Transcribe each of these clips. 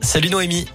Salut Noémie.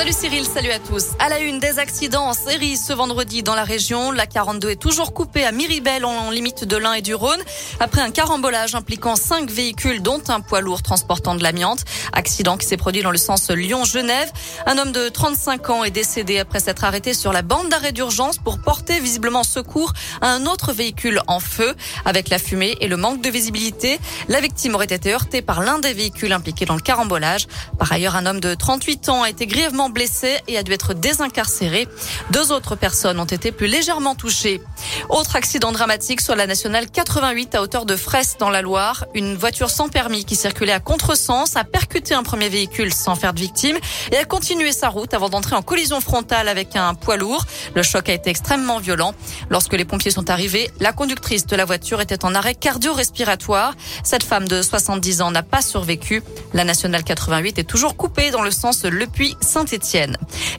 Salut Cyril, salut à tous. À la une des accidents en série ce vendredi dans la région, la 42 est toujours coupée à Miribel en limite de l'Ain et du Rhône après un carambolage impliquant cinq véhicules dont un poids lourd transportant de l'amiante. Accident qui s'est produit dans le sens Lyon-Genève. Un homme de 35 ans est décédé après s'être arrêté sur la bande d'arrêt d'urgence pour porter visiblement secours à un autre véhicule en feu. Avec la fumée et le manque de visibilité, la victime aurait été heurtée par l'un des véhicules impliqués dans le carambolage. Par ailleurs, un homme de 38 ans a été grièvement blessé et a dû être désincarcéré. Deux autres personnes ont été plus légèrement touchées. Autre accident dramatique sur la nationale 88 à hauteur de Fraisse dans la Loire. Une voiture sans permis qui circulait à contresens a percuté un premier véhicule sans faire de victime et a continué sa route avant d'entrer en collision frontale avec un poids lourd. Le choc a été extrêmement violent. Lorsque les pompiers sont arrivés, la conductrice de la voiture était en arrêt cardio-respiratoire. Cette femme de 70 ans n'a pas survécu. La nationale 88 est toujours coupée dans le sens Le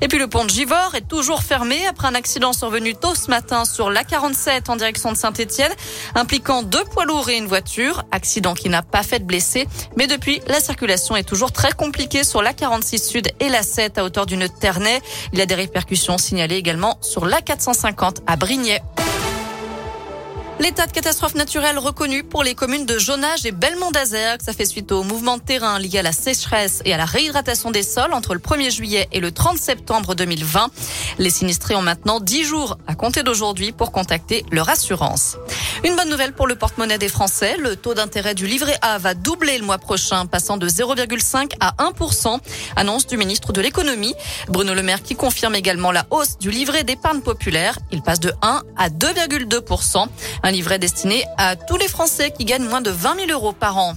Et puis le pont de Givors est toujours fermé après un accident survenu tôt ce matin sur la 47 en direction de Saint-Étienne, impliquant deux poids lourds et une voiture. Accident qui n'a pas fait de blessés. Mais depuis, la circulation est toujours très compliquée sur la 46 Sud et la 7 à hauteur d'une Ternay. Il y a des répercussions signalées également sur la 450 à Brignais. L'état de catastrophe naturelle reconnu pour les communes de Jonage et belmont que Ça fait suite au mouvement de terrain lié à la sécheresse et à la réhydratation des sols entre le 1er juillet et le 30 septembre 2020. Les sinistrés ont maintenant 10 jours à compter d'aujourd'hui pour contacter leur assurance. Une bonne nouvelle pour le porte-monnaie des Français. Le taux d'intérêt du livret A va doubler le mois prochain, passant de 0,5 à 1%. Annonce du ministre de l'économie. Bruno Le Maire qui confirme également la hausse du livret d'épargne populaire. Il passe de 1 à 2,2%. Un livret destiné à tous les Français qui gagnent moins de 20 000 euros par an.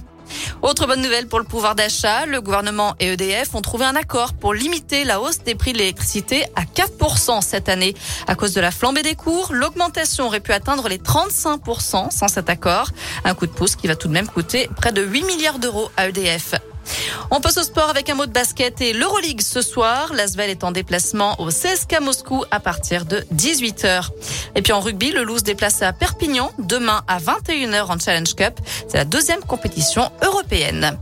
Autre bonne nouvelle pour le pouvoir d'achat, le gouvernement et EDF ont trouvé un accord pour limiter la hausse des prix de l'électricité à 4% cette année. À cause de la flambée des cours, l'augmentation aurait pu atteindre les 35% sans cet accord. Un coup de pouce qui va tout de même coûter près de 8 milliards d'euros à EDF. On passe au sport avec un mot de basket et l'Euroleague ce soir. L'Asvel est en déplacement au CSK Moscou à partir de 18h. Et puis en rugby, le Loose déplacé à Perpignan demain à 21h en Challenge Cup. C'est la deuxième compétition européenne.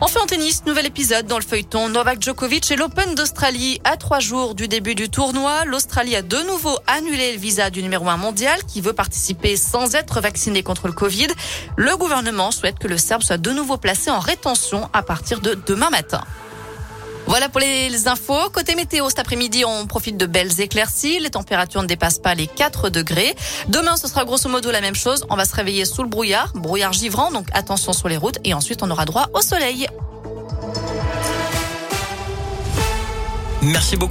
Enfin en tennis, nouvel épisode dans le feuilleton Novak Djokovic et l'Open d'Australie. À trois jours du début du tournoi, l'Australie a de nouveau annulé le visa du numéro un mondial qui veut participer sans être vacciné contre le Covid. Le gouvernement souhaite que le Serbe soit de nouveau placé en rétention à partir de demain matin. Voilà pour les infos. Côté météo, cet après-midi, on profite de belles éclaircies. Les températures ne dépassent pas les 4 degrés. Demain, ce sera grosso modo la même chose. On va se réveiller sous le brouillard, brouillard givrant, donc attention sur les routes. Et ensuite, on aura droit au soleil. Merci beaucoup.